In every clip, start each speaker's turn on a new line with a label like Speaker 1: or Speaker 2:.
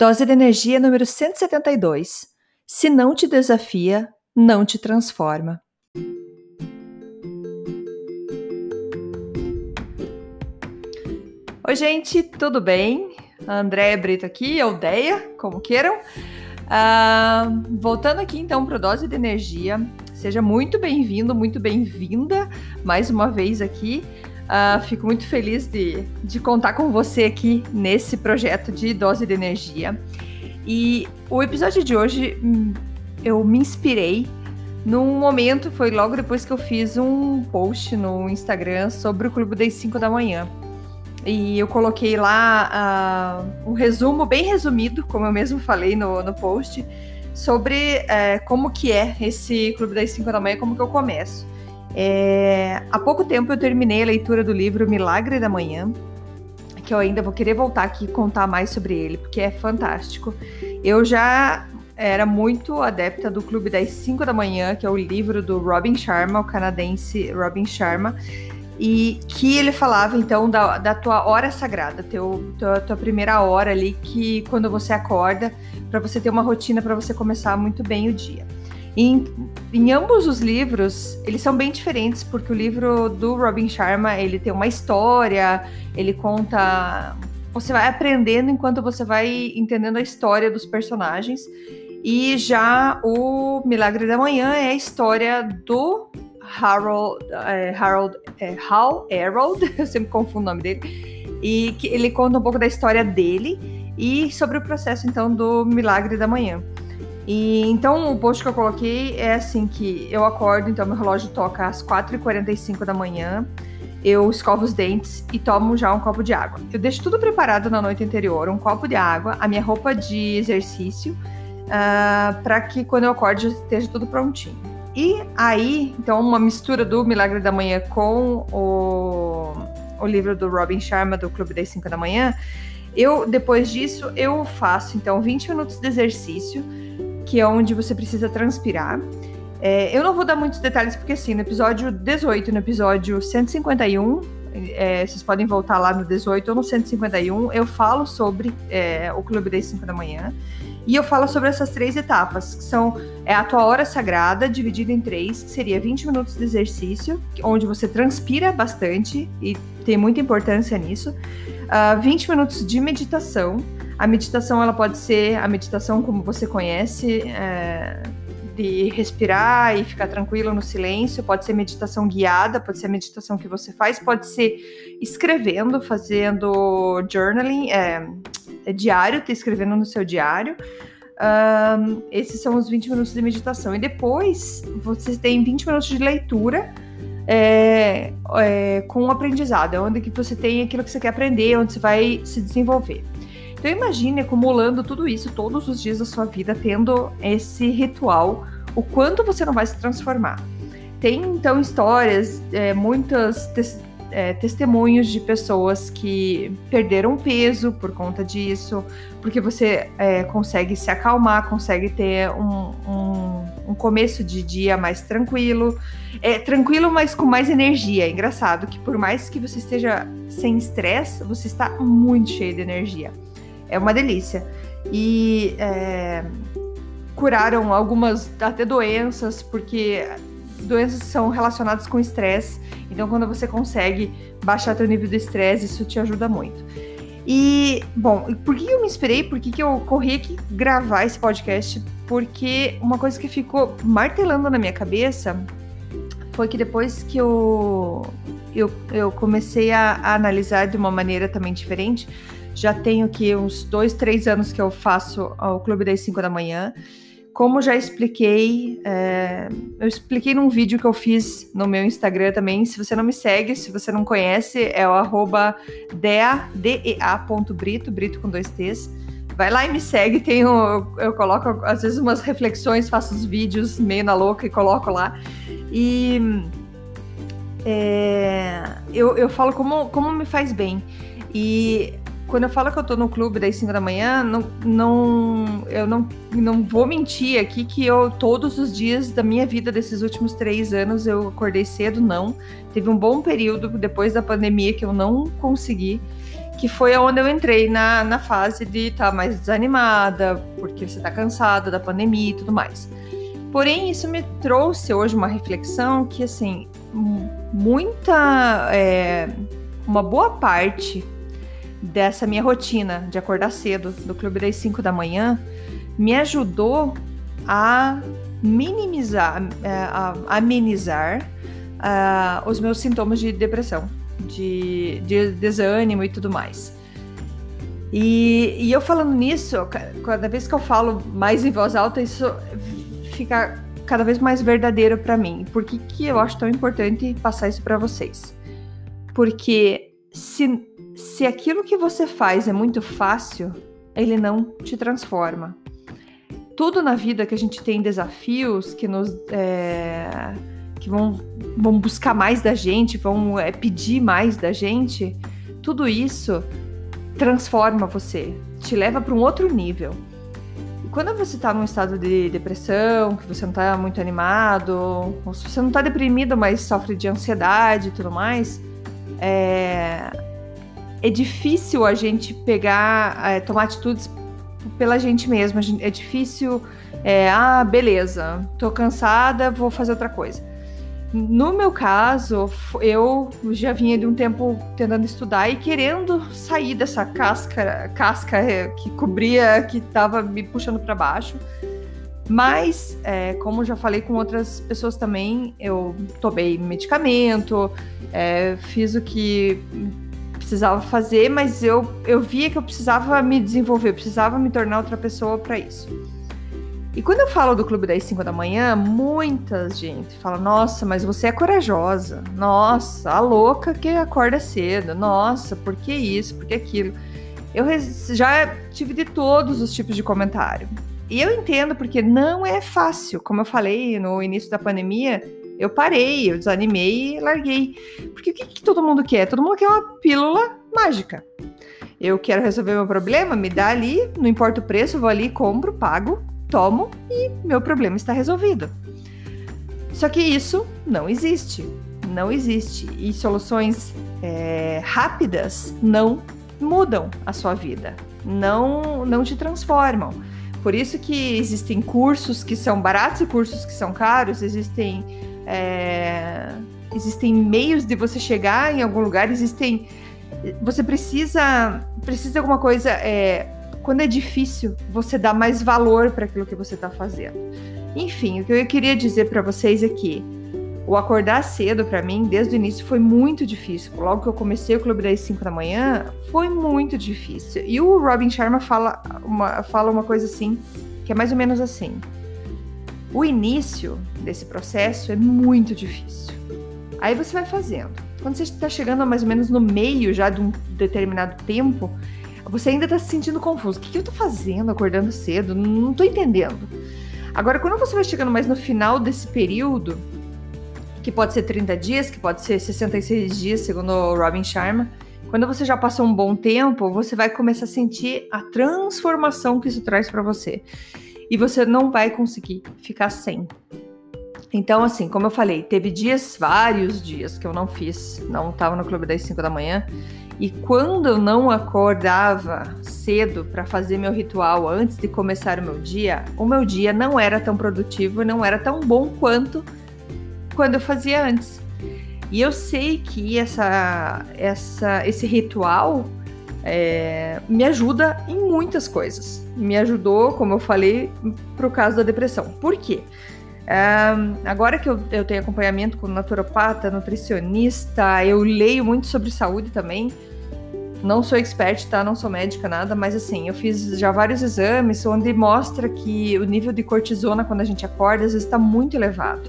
Speaker 1: Dose de energia número 172. Se não te desafia, não te transforma. Oi, gente, tudo bem? Andréia Brito aqui, ou Deia, como queiram. Uh, voltando aqui então para Dose de Energia, seja muito bem-vindo, muito bem-vinda mais uma vez aqui. Uh, fico muito feliz de, de contar com você aqui nesse projeto de dose de energia. E o episódio de hoje hum, eu me inspirei num momento, foi logo depois que eu fiz um post no Instagram sobre o Clube das 5 da manhã. E eu coloquei lá uh, um resumo bem resumido, como eu mesmo falei no, no post, sobre uh, como que é esse Clube das 5 da manhã, como que eu começo. É, há pouco tempo eu terminei a leitura do livro Milagre da Manhã, que eu ainda vou querer voltar aqui e contar mais sobre ele, porque é fantástico. Eu já era muito adepta do Clube das 5 da Manhã, que é o livro do Robin Sharma, o canadense Robin Sharma, e que ele falava então da, da tua hora sagrada, teu, tua, tua primeira hora ali, que quando você acorda, para você ter uma rotina para você começar muito bem o dia. Em, em ambos os livros, eles são bem diferentes, porque o livro do Robin Sharma, ele tem uma história, ele conta... Você vai aprendendo enquanto você vai entendendo a história dos personagens. E já o Milagre da Manhã é a história do Harold, é, Harold é, Hal Harold, eu sempre confundo o nome dele, e que ele conta um pouco da história dele e sobre o processo então do Milagre da Manhã. E então o post que eu coloquei é assim que eu acordo, então meu relógio toca às 4h45 da manhã, eu escovo os dentes e tomo já um copo de água. Eu deixo tudo preparado na noite anterior, um copo de água, a minha roupa de exercício, uh, ah, para que quando eu acorde esteja tudo prontinho. E aí, então, uma mistura do Milagre da Manhã com o, o livro do Robin Sharma, do Clube das 5 da Manhã, eu, depois disso, eu faço, então, 20 minutos de exercício, que é onde você precisa transpirar. É, eu não vou dar muitos detalhes, porque assim, no episódio 18, no episódio 151, é, vocês podem voltar lá no 18 ou no 151, eu falo sobre é, o Clube das 5 da manhã. E eu falo sobre essas três etapas, que são é a tua hora sagrada, dividida em três, que seria 20 minutos de exercício, onde você transpira bastante, e tem muita importância nisso. Uh, ah, 20 minutos de meditação, a meditação ela pode ser a meditação como você conhece, é, de respirar e ficar tranquilo no silêncio, pode ser meditação guiada, pode ser a meditação que você faz, pode ser escrevendo, fazendo journaling, é, é diário, tá escrevendo no seu diário. Um, esses são os 20 minutos de meditação. E depois você tem 20 minutos de leitura. É, é, com o aprendizado, é onde que você tem aquilo que você quer aprender, onde você vai se desenvolver. Então imagine acumulando tudo isso todos os dias da sua vida, tendo esse ritual, o quanto você não vai se transformar. Tem então histórias, é, muitas te é, testemunhos de pessoas que perderam peso por conta disso, porque você é, consegue se acalmar, consegue ter um, um, um, começo de dia mais tranquilo. É tranquilo, mas com mais energia. É engraçado que por mais que você esteja sem estresse, você está muito cheio de energia. É uma delícia. E é, curaram algumas até doenças, porque doenças são relacionadas com estresse. Então, quando você consegue baixar teu nível de estresse, isso te ajuda muito. E, bom, por que eu me inspirei? Por que, que eu corri aqui gravar esse podcast? Porque uma coisa que ficou martelando na minha cabeça foi que depois que eu, eu, eu comecei a, a analisar de uma maneira também diferente, já tenho aqui uns dois, três anos que eu faço o Clube das 5 da manhã. Como já expliquei, é, eu expliquei num vídeo que eu fiz no meu Instagram também. Se você não me segue, se você não conhece, é o arroba dea.brito, brito com dois T's. Vai lá e me segue, tenho, eu coloco às vezes umas reflexões, faço os vídeos meio na louca e coloco lá. E é, eu, eu falo como, como me faz bem. E quando eu falo que eu tô no clube das 5 da manhã, não, não, eu não, não vou mentir aqui que eu, todos os dias da minha vida, desses últimos três anos, eu acordei cedo, não. Teve um bom período depois da pandemia que eu não consegui, que foi onde eu entrei na, na fase de estar tá mais desanimada, porque você está cansada da pandemia e tudo mais. Porém, isso me trouxe hoje uma reflexão que, assim, muita. É, uma boa parte dessa minha rotina de acordar cedo, do clube das 5 da manhã, me ajudou a minimizar, é, a amenizar uh, os meus sintomas de depressão, de, de desânimo e tudo mais. E, e, eu falando nisso, cada vez que eu falo mais em voz alta, isso fica cada vez mais verdadeiro para mim. Por que, que eu acho tão importante passar isso para vocês? Porque se, se aquilo que você faz é muito fácil, ele não te transforma. Tudo na vida que a gente tem desafios que nos é, que vão, vão buscar mais da gente, vão é, pedir mais da gente, tudo isso transforma você, te leva para um outro nível quando você está num estado de depressão, que você não está muito animado, ou se você não está deprimido, mas sofre de ansiedade e tudo mais, é, é difícil a gente pegar, é, tomar atitudes pela gente mesma. É difícil, é, ah, beleza, tô cansada, vou fazer outra coisa. No meu caso, eu já vinha de um tempo tentando estudar e querendo sair dessa casca, casca é, que cobria, que estava me puxando para baixo. Mas, é, como já falei com outras pessoas também, eu tomei medicamento, é, fiz o que precisava fazer, mas eu, eu via que eu precisava me desenvolver, eu precisava me tornar outra pessoa para isso. E quando eu falo do clube das 5 da manhã, muita gente fala: Nossa, mas você é corajosa. Nossa, a louca que acorda cedo. Nossa, por que isso? Por que aquilo? Eu já tive de todos os tipos de comentário. E eu entendo porque não é fácil. Como eu falei no início da pandemia, eu parei, eu desanimei e larguei. Porque o que, que todo mundo quer? Todo mundo quer uma pílula mágica. Eu quero resolver meu problema, me dá ali, não importa o preço, vou ali, compro, pago tomo e meu problema está resolvido. Só que isso não existe. Não existe. E soluções é, rápidas não mudam a sua vida, não, não te transformam. Por isso que existem cursos que são baratos e cursos que são caros, existem, é, existem meios de você chegar em algum lugar, existem. Você precisa, precisa de alguma coisa. É, quando é difícil, você dá mais valor para aquilo que você está fazendo. Enfim, o que eu queria dizer para vocês é que o acordar cedo para mim, desde o início, foi muito difícil. Logo que eu comecei o clube das 5 da manhã, foi muito difícil. E o Robin Sharma fala uma, fala uma coisa assim, que é mais ou menos assim. O início desse processo é muito difícil. Aí você vai fazendo. Quando você está chegando mais ou menos no meio já de um determinado tempo, você ainda está se sentindo confuso. O que, que eu estou fazendo acordando cedo? Não estou entendendo. Agora, quando você vai chegando mais no final desse período, que pode ser 30 dias, que pode ser 66 dias, segundo o Robin Sharma, quando você já passou um bom tempo, você vai começar a sentir a transformação que isso traz para você. E você não vai conseguir ficar sem. Então, assim, como eu falei, teve dias, vários dias que eu não fiz, não estava no clube das 5 da manhã, e quando eu não acordava cedo para fazer meu ritual antes de começar o meu dia, o meu dia não era tão produtivo, não era tão bom quanto quando eu fazia antes. E eu sei que essa, essa, esse ritual é, me ajuda em muitas coisas. Me ajudou, como eu falei, para o caso da depressão. Por quê? Agora que eu, eu tenho acompanhamento com naturopata, nutricionista, eu leio muito sobre saúde também. Não sou expert, tá? Não sou médica, nada, mas assim, eu fiz já vários exames onde mostra que o nível de cortisona quando a gente acorda às vezes está muito elevado,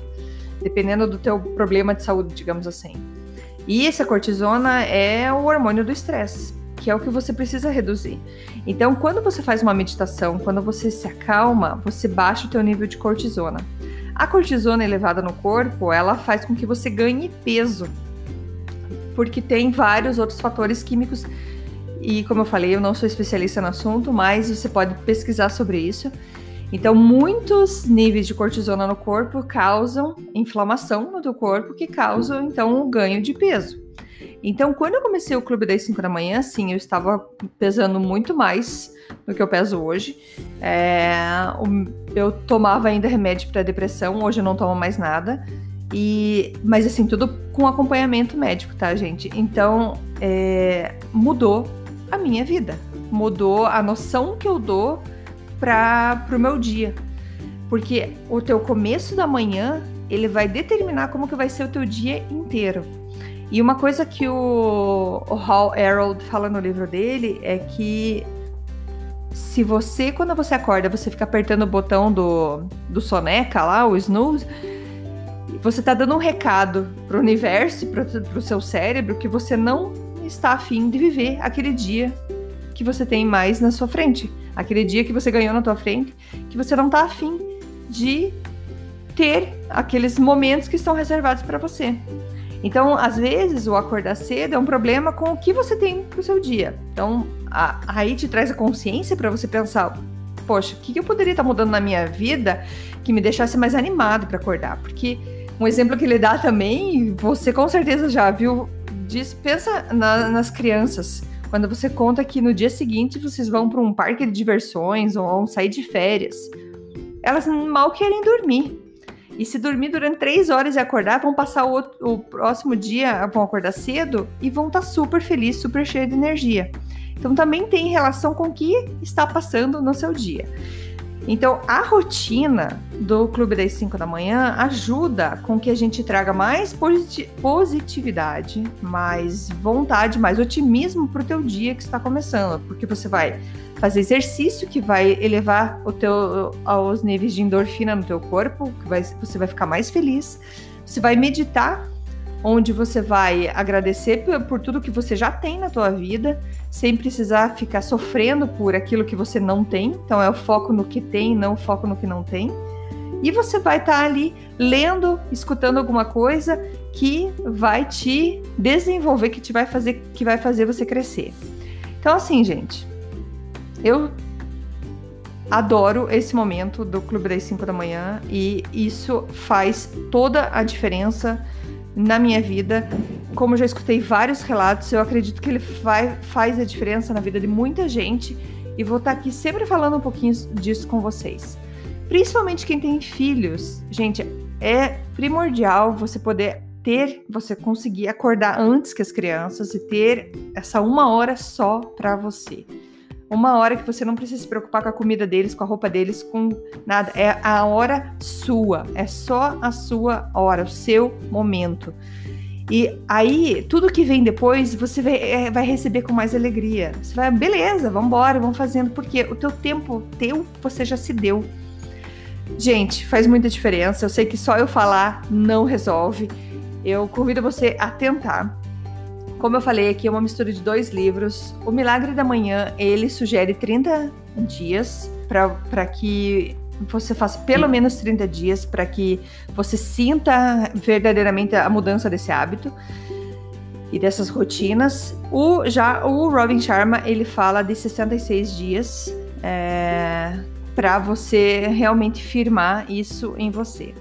Speaker 1: dependendo do teu problema de saúde, digamos assim. E essa cortisona é o hormônio do estresse, que é o que você precisa reduzir. Então, quando você faz uma meditação, quando você se acalma, você baixa o teu nível de cortisona. A cortisona elevada no corpo, ela faz com que você ganhe peso porque tem vários outros fatores químicos. E como eu falei, eu não sou especialista no assunto, mas você pode pesquisar sobre isso. Então, muitos níveis de cortisona no corpo causam inflamação no teu corpo, que causam então o ganho de peso. Então, quando eu comecei o clube das 5 da manhã, sim, eu estava pesando muito mais do que eu peso hoje. É, eu tomava ainda remédio para depressão, hoje eu não tomo mais nada. E, mas assim, tudo com acompanhamento médico, tá, gente? Então, é, mudou a minha vida. Mudou a noção que eu dou para o meu dia. Porque o teu começo da manhã, ele vai determinar como que vai ser o teu dia inteiro. E uma coisa que o, o Hal Harold fala no livro dele é que se você, quando você acorda, você fica apertando o botão do, do soneca lá, o snooze, você tá dando um recado pro universo, pro, pro seu cérebro, que você não está afim de viver aquele dia que você tem mais na sua frente. Aquele dia que você ganhou na tua frente, que você não tá afim de ter aqueles momentos que estão reservados para você. Então, às vezes, o acordar cedo é um problema com o que você tem pro seu dia. Então, a, aí te traz a consciência para você pensar: poxa, o que, que eu poderia estar tá mudando na minha vida que me deixasse mais animado para acordar? Porque um exemplo que ele dá também, você com certeza já viu, diz, pensa na, nas crianças. Quando você conta que no dia seguinte vocês vão para um parque de diversões ou vão sair de férias, elas mal querem dormir. E se dormir durante três horas e acordar, vão passar o, outro, o próximo dia, vão acordar cedo e vão estar tá super felizes, super cheios de energia. Então também tem relação com o que está passando no seu dia. Então, a rotina do Clube das 5 da manhã ajuda com que a gente traga mais positividade, mais vontade, mais otimismo para o teu dia que está começando, porque você vai fazer exercício que vai elevar o teu aos níveis de endorfina no teu corpo, que vai, você vai ficar mais feliz. Você vai meditar, onde você vai agradecer por, por tudo que você já tem na tua vida, sem precisar ficar sofrendo por aquilo que você não tem. Então é o foco no que tem, não o foco no que não tem. E você vai estar tá ali lendo, escutando alguma coisa que vai te desenvolver, que te vai fazer, que vai fazer você crescer. Então assim, gente, eu adoro esse momento do Clube das 5 da manhã e isso faz toda a diferença na minha vida. Como já escutei vários relatos, eu acredito que ele vai, faz a diferença na vida de muita gente e vou estar aqui sempre falando um pouquinho disso com vocês. Principalmente quem tem filhos. Gente, é primordial você poder ter, você conseguir acordar antes que as crianças e ter essa uma hora só para você uma hora que você não precisa se preocupar com a comida deles, com a roupa deles, com nada. É a hora sua. É só a sua hora, o seu momento. E aí, tudo que vem depois, você vai, é, receber com mais alegria. Você vai, beleza, vamos embora, vamos fazendo, porque o teu tempo teu, você já se deu. Gente, faz muita diferença. Eu sei que só eu falar não resolve. Eu convido você a tentar. Como eu falei aqui, é uma mistura de dois livros. O Milagre da Manhã, ele sugere 30 dias para que você faça pelo menos 30 dias para que você sinta verdadeiramente a mudança desse hábito e dessas rotinas. O, já o Robin Sharma, ele fala de 66 dias é, para você realmente firmar isso em você.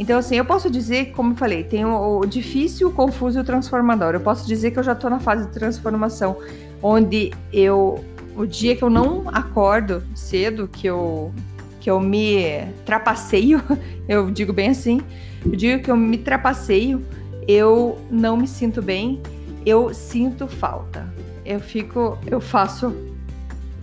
Speaker 1: Então, assim, eu posso dizer, como eu falei, tem o, o difícil, o confuso e o transformador. Eu posso dizer que eu já estou na fase de transformação, onde eu, o dia que eu não acordo cedo, que eu, que eu me trapaceio, eu digo bem assim, o dia que eu me trapaceio, eu não me sinto bem, eu sinto falta. Eu fico, eu faço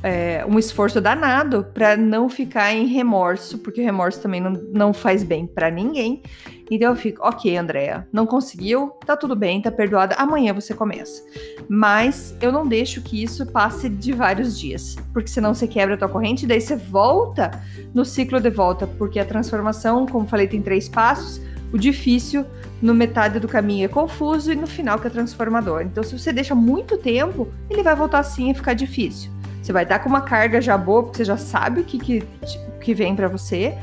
Speaker 1: é, um esforço danado para não ficar em remorso, porque o remorso também não, não faz bem para ninguém. Então eu fico, ok, Andréa, não conseguiu, tá tudo bem, tá perdoada, amanhã você começa. Mas eu não deixo que isso passe de vários dias, porque senão você quebra a tua corrente e daí você volta no ciclo de volta, porque a transformação, como falei, tem três passos. O difícil, no metade do caminho é confuso e no final que é transformador. Então, se você deixa muito tempo, ele vai voltar assim e ficar difícil. Você vai estar com uma carga já boa, porque você já sabe o que, que, que vem para você,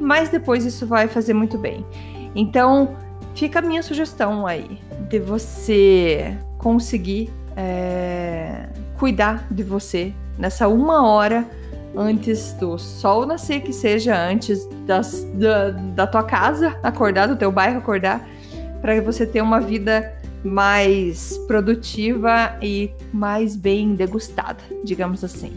Speaker 1: mas depois isso vai fazer muito bem. Então, fica a minha sugestão aí de você conseguir é, cuidar de você nessa uma hora antes do sol nascer, que seja antes das, da, da tua casa acordar, do teu bairro acordar, para você ter uma vida mais produtiva e mais bem degustada, digamos assim.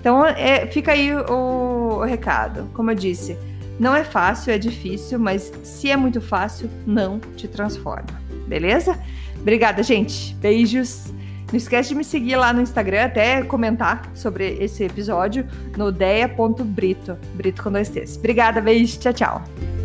Speaker 1: Então, é, fica aí o, o recado. Como eu disse, não é fácil, é difícil, mas se é muito fácil, não te transforma. Beleza? Obrigada, gente. Beijos. Não esquece de me seguir lá no Instagram, até comentar sobre esse episódio no deia.brito, brito com dois T's. Obrigada, beijo, tchau, tchau.